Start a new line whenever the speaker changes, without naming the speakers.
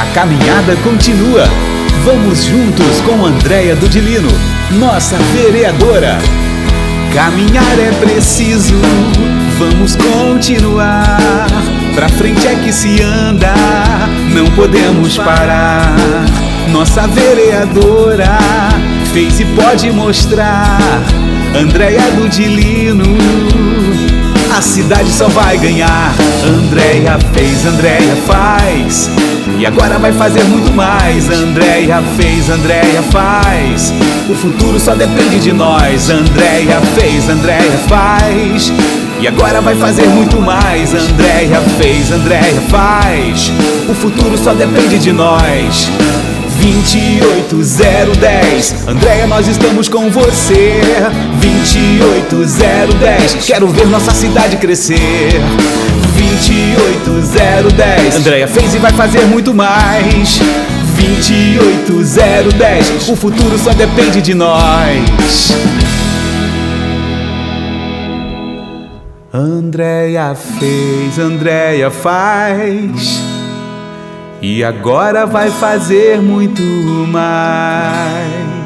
A caminhada continua. Vamos juntos com Andréia Dudilino, nossa vereadora. Caminhar é preciso, vamos continuar. Pra frente é que se anda, não podemos parar. Nossa vereadora fez e pode mostrar. Andréia Dudilino, a cidade só vai ganhar. Andréia fez, Andréia faz. E agora vai fazer muito mais. Andréia fez, Andréia faz. O futuro só depende de nós. Andréia fez, Andréia faz. E agora vai fazer muito mais. Andréia fez, Andréia faz. O futuro só depende de nós. 28010 Andréia, nós estamos com você 28010 Quero ver nossa cidade crescer 28010 Andréia fez e vai fazer muito mais. 28010 O futuro só depende de nós. Andréia fez, Andréia faz. E agora vai fazer muito mais.